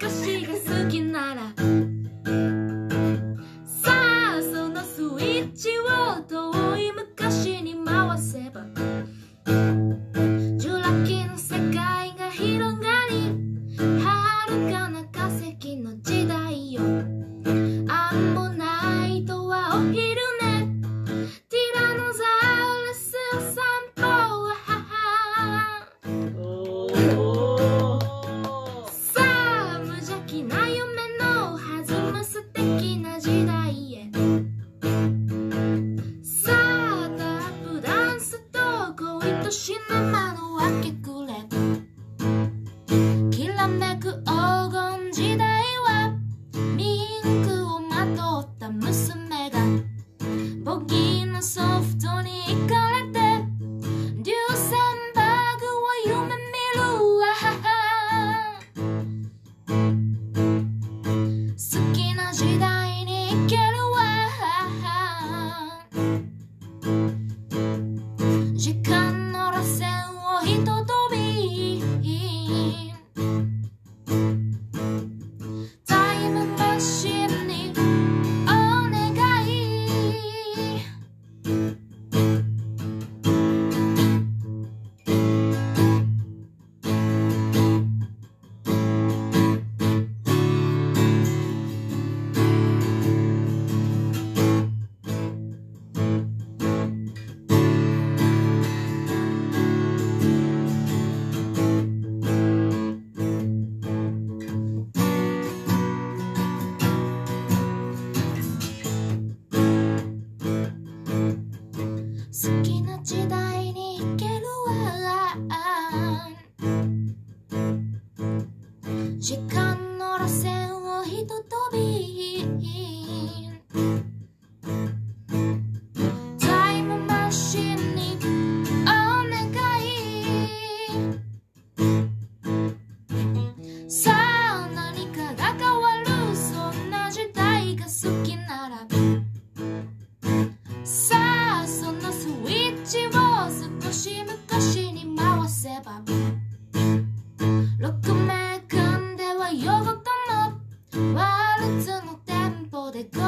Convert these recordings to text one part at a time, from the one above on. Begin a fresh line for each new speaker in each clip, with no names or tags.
Cause she was so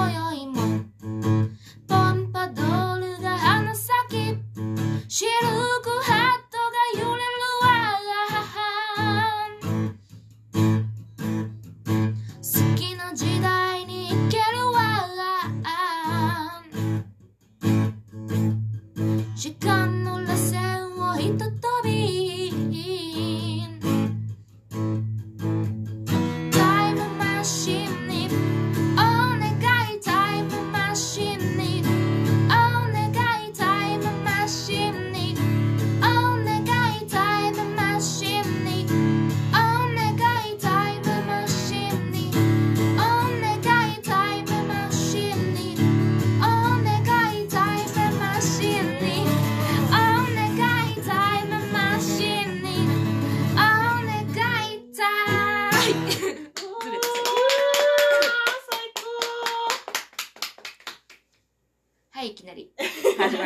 今宵も。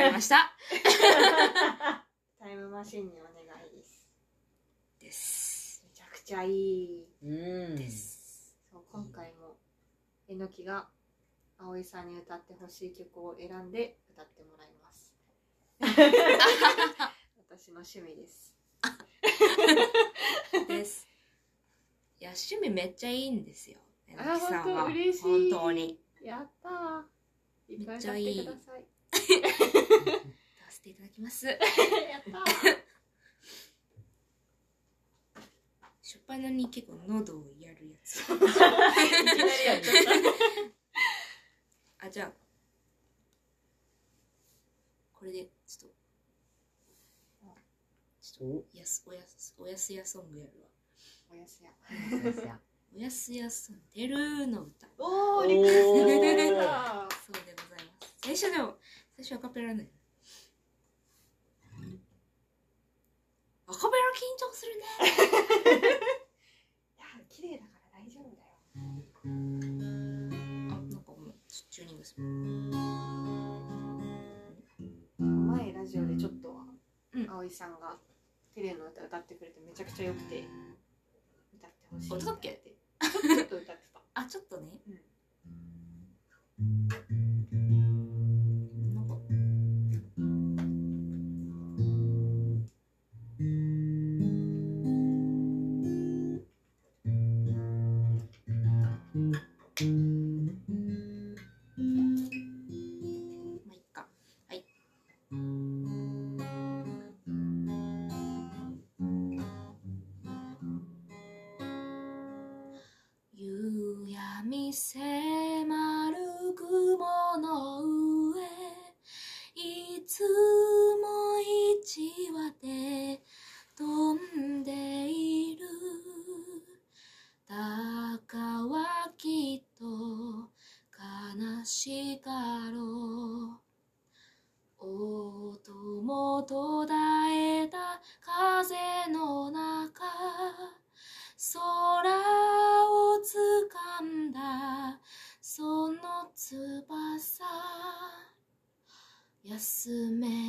始まりました。
タイムマシンにお願いです。
です
めちゃくちゃいい。
うん
です。
そう今回もえのきが葵さんに歌ってほしい曲を選んで歌ってもらいます。私の趣味です。
です。いや趣味めっちゃいいんですよ。えの
あ
きさんは。
本当
に。
やったー。いっぱい歌っ
めっちゃいい
てください。
出させていただきます。
やったー。
初っ端に結構喉をやるやつ。あじゃあ。これでちょっと。ちょっとやすおやすおやすやソングやるわ。
おやすや。
おやすや。ソングてるの歌。
おーリクエスト出てた。
そうでございます。最初でも私アカペラね。アカペラ緊張するね。
いや、綺麗だから大丈夫だよ。
あ、なんかもう、チューニングする。
前ラジオでちょっと、
う、
葵さんが。綺麗な歌歌ってくれて、めちゃくちゃ良くて。歌ってほしい。
歌っけ。
ちょっと歌ってた。
あ、ちょっとね。
うん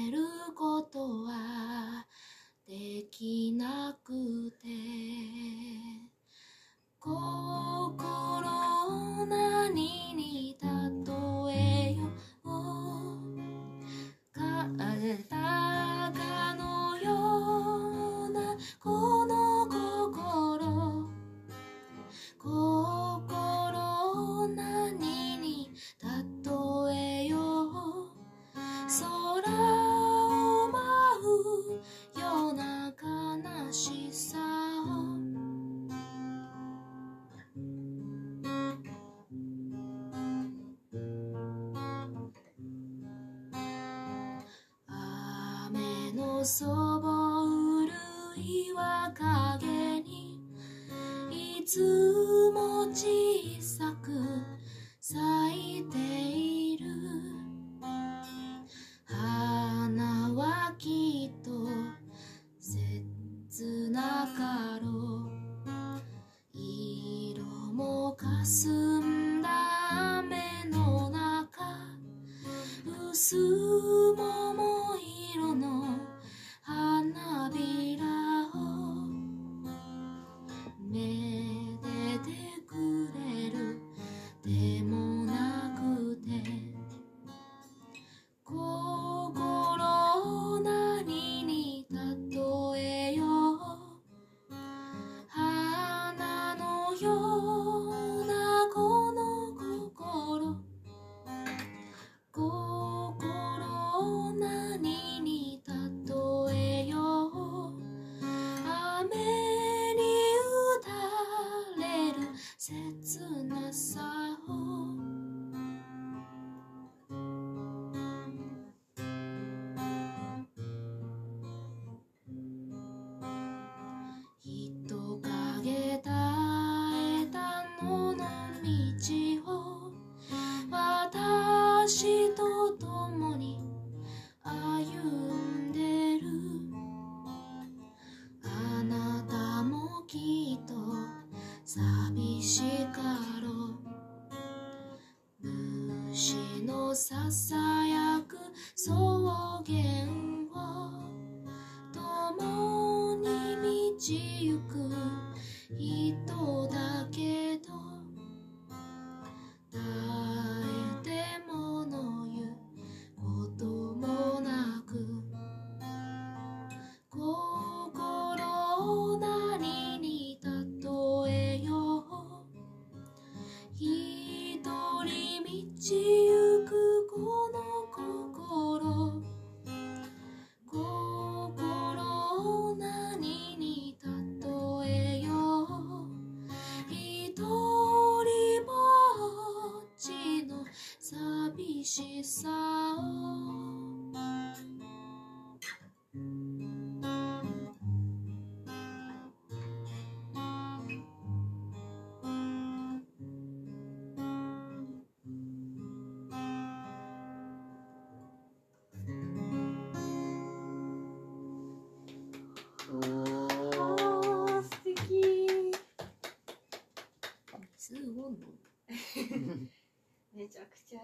ることはできなく小さく咲いている。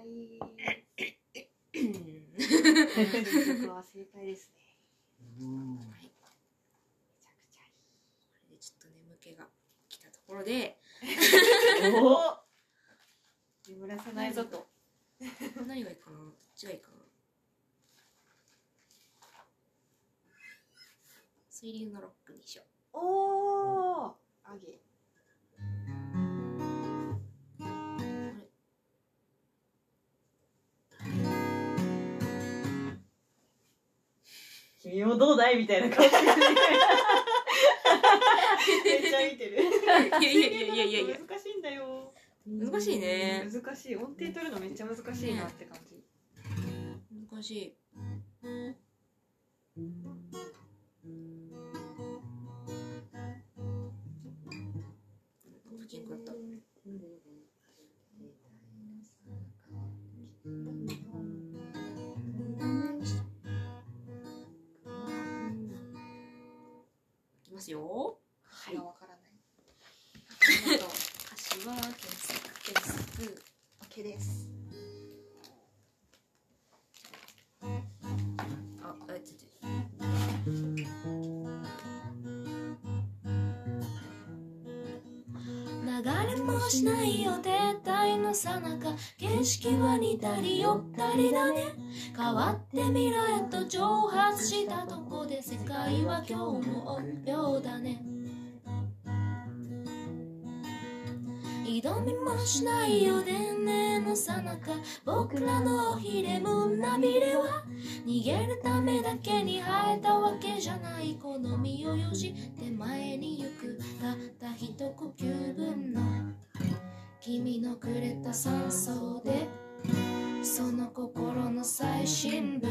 い。
は正解ですね。
うんはい。
めちゃくちゃいい。
これでちょっと眠気が
来たところで。
眠らないぞと。
何がいいかな。どっちがいいかな。水流のロックにしよう。
お。
どうだいみたいな顔してる
めっちゃ見てる。
いやいやいやいやいやいや。
難しいんだよ。
難しいね。
難しい。音程取るのめっちゃ難しいなって感じ。
難しい
しないよ停滞のさなか。景色は似たり寄ったりだね。変わって未来へと蒸発したとこで世界は今日も音秒だね。挑みもしないよ伝令のさなか。僕らのおひれ胸びれは。逃げるためだけに生えたわけじゃない。好みをよして前に行く。たった一呼吸分の君のくれた酸素でその心の最深部。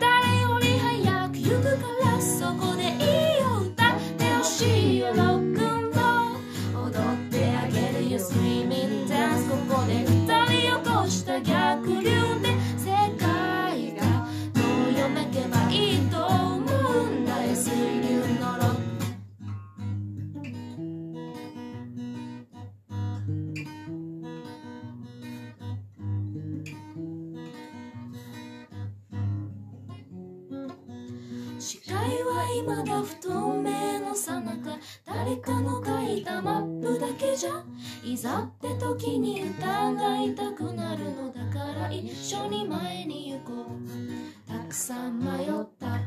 誰より早く行くから視界は未だ不透明のさなか。誰かの書いたマップだけじゃいざって時に疑いたくなるのだから一緒に前に行こう。たくさん迷った。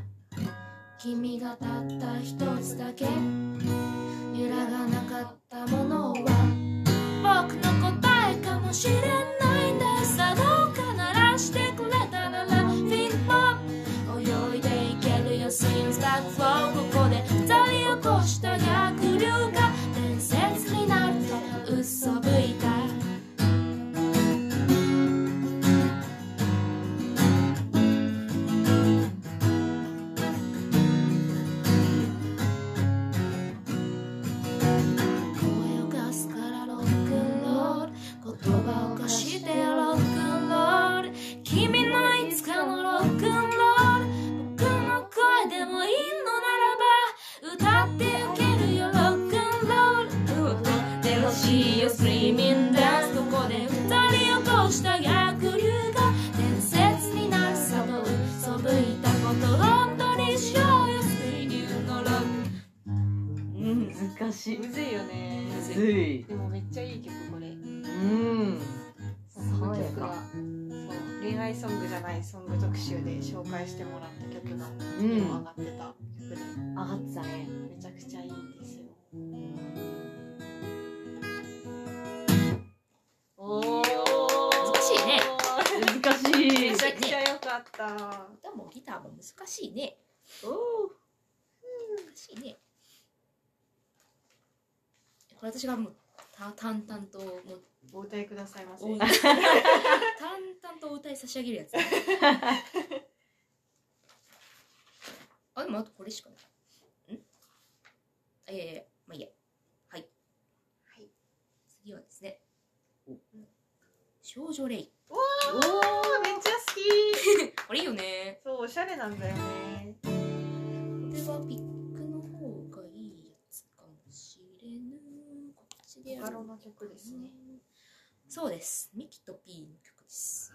君がたった一つだけ。揺らがなかった
もの。良かった
歌もギターも難しいね。
お
難しいね。これ私がもうた淡々ともう
お歌いくださいませ。
お淡々とお歌い差し上げるやつ。あでもあとこれしかない。ん？あいやいやまあいいや。はい。
はい。
次はですね。少女レイ
おーめっちゃ好き。
これいいよね。
そうおしゃれなんだよね。
これはピックの方がいいやつかもしれぬ。こっちでやろう
ボカロの曲ですね。
そうです。ミキとピーの曲です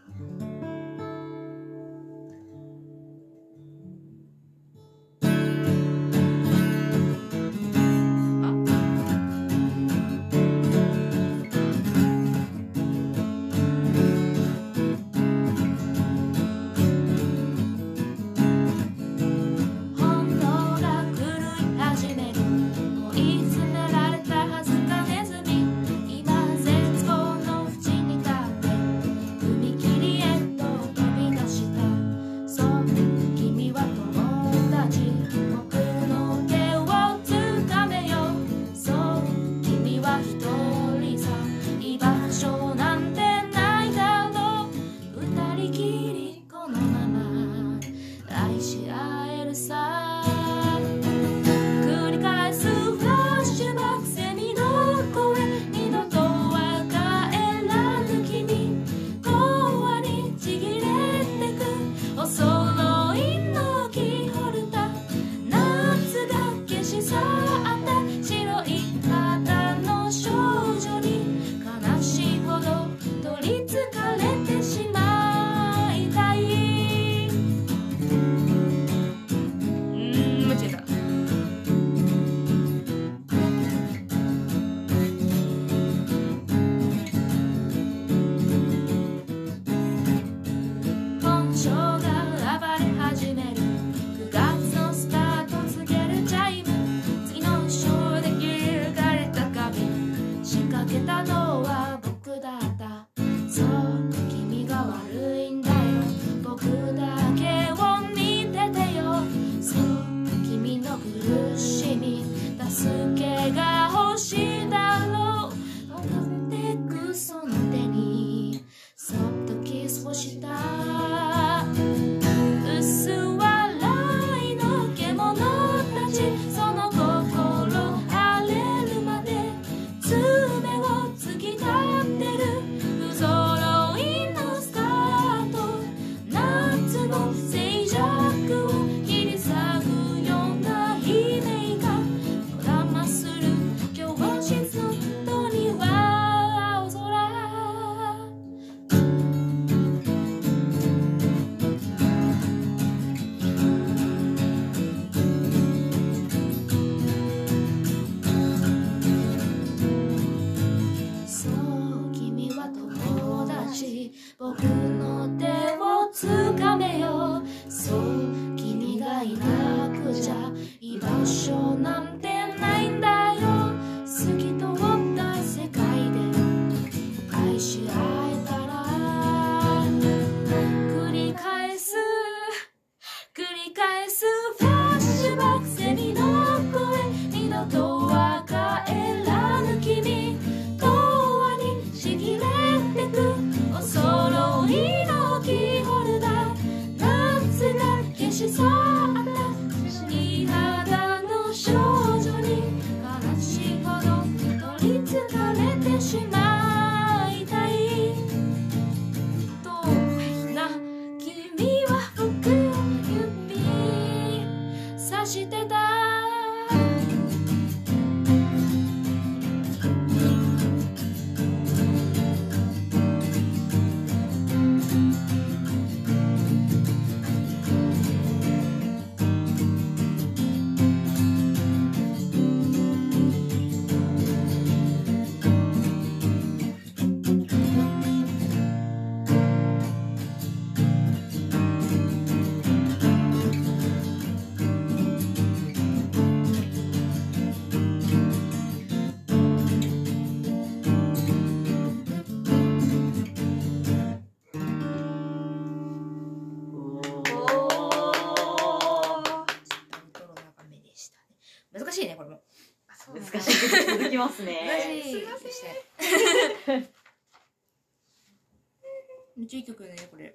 ちいい曲よ
ねこれ。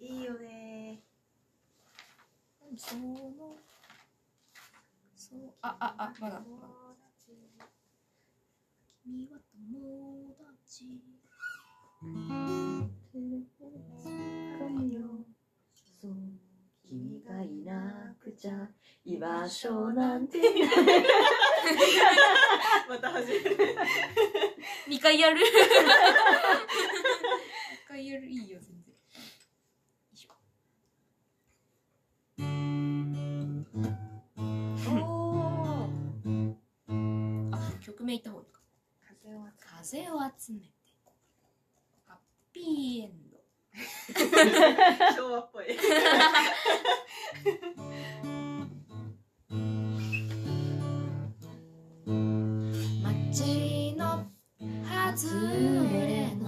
い
い
よね。
そのそうあああまだ。君は友達。
君がいなくちゃ居場所なんて
また始める。
2回やる。2回やる。いい？集めてハッピーエンド。
昭和っぽい。
街の外れの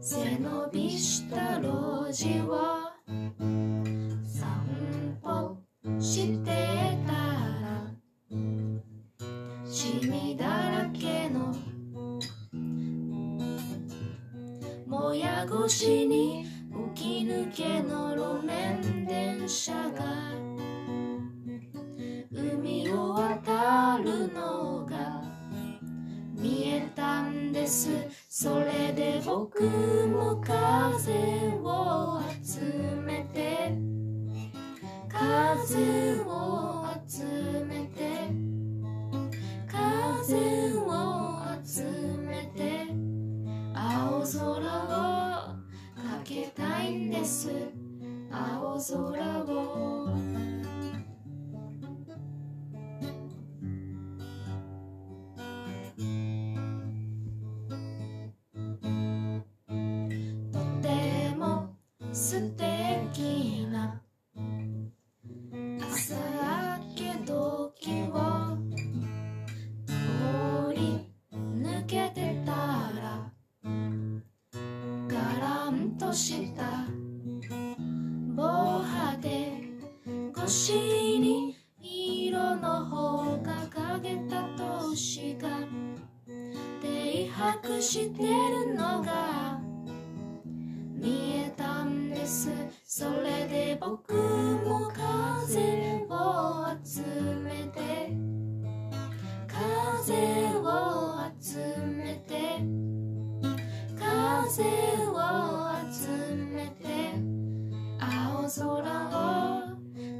背伸びした路地を散歩してしてるのが。見えたんです。それで僕も風を集めて。風を集めて。風を集めて。青空を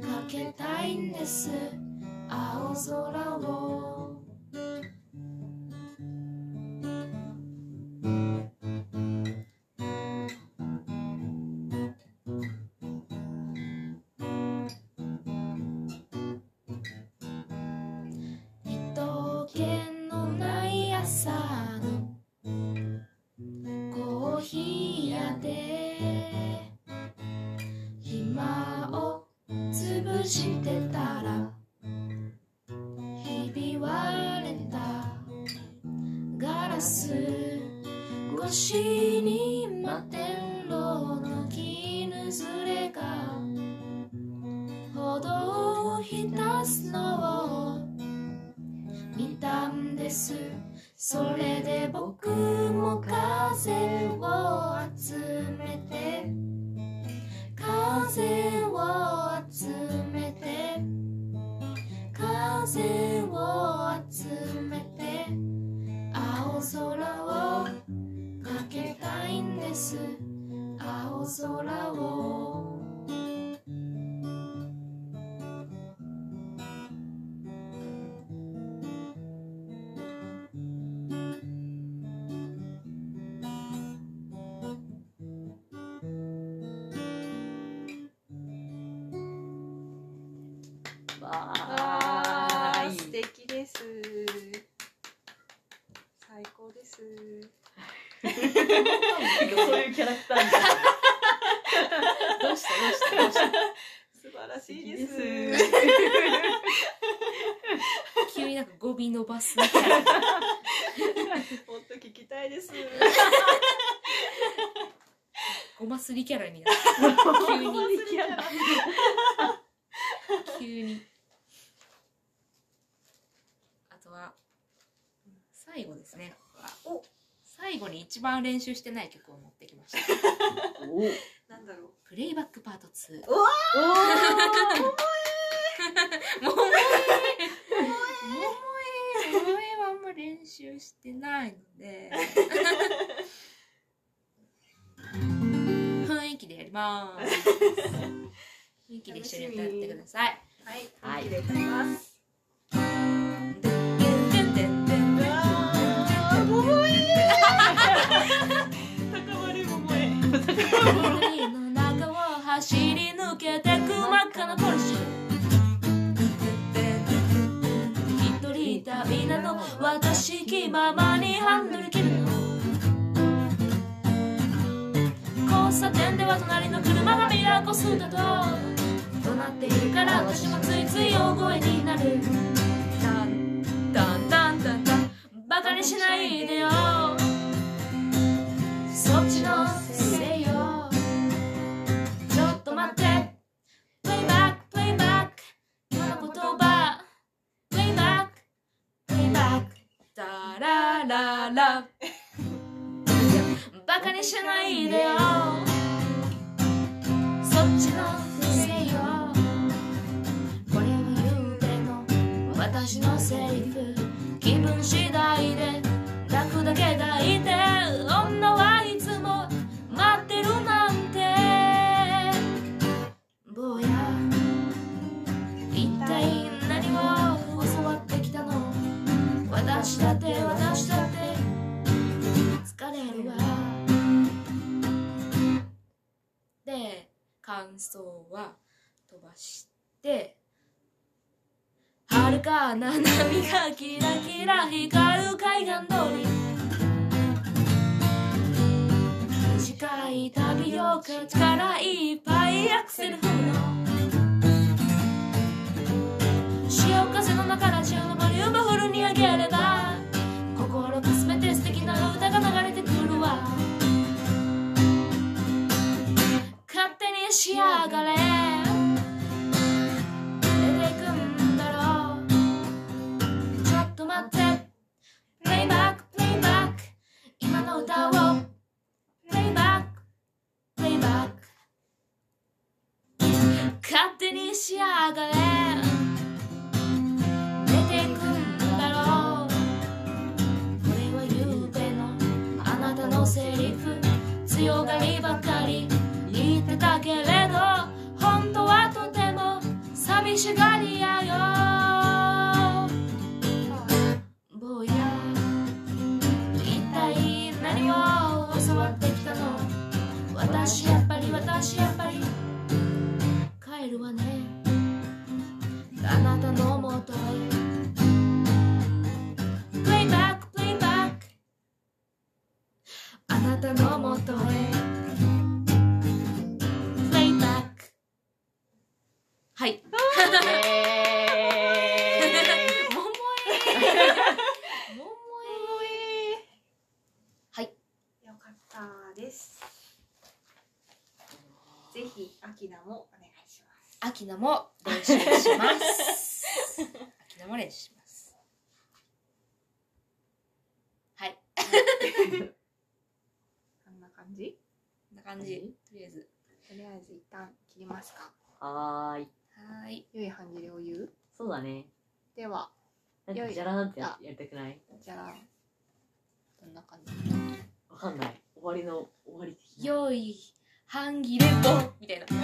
かけたいんです。青空を急になんか語尾伸ばすみたいな。
もっと聞きたいです
ごますりキャラ。になった急に。急に。あとは最後ですね。お最後に一番練習してない曲を持ってきました。
お。
なんだろう。
プレイバックパート2
うわ
もうもえもえはあんま練習してないので。雰囲気でやります。雰囲気で一緒に歌ってください。
はい。
はい。
元気で歌います高
森の中を走り抜けてく真っ赤なポルシェ私気ままにハンドル切るの。交差点では隣の車がミラーコスだと怒鳴っているから私もついつい大声になる。タンタンタンタン。タンバカにしないでよ。そっちのバカにしないでよ。そっちのせいよ。これは言うての私のセリフ。気分次第で。飛ばして遥かな波がキラキラ光る海岸通り短い旅を力いっぱいアクセル踏むの。潮風の中ラジオのボリュームフルに上げれば心かすめて素敵な歌が流れてくるわ。仕上がれ。出てくんだろう。ちょっと待って。プレイバックプレイバック今の歌を。プレイバックプレイバック勝手に仕上がれ。出てくんだろう。これはゆうべのあなたのセリフ。強がりばかり。ってたけれど本当はとても寂しがりやよ。坊や一体何を教わってきたの？私やっぱり私やっぱり。帰るわね。あなたのもとへ。Play back, play back あなたのもとへ。
はーい。
はーい。
良い半切れを言う？
そうだね。
では。
なんか、じゃらーんってややりたくない？
じゃあどんな感じ？
わかんない。終わりの、終わり的な。
良い半切れ棒みたいな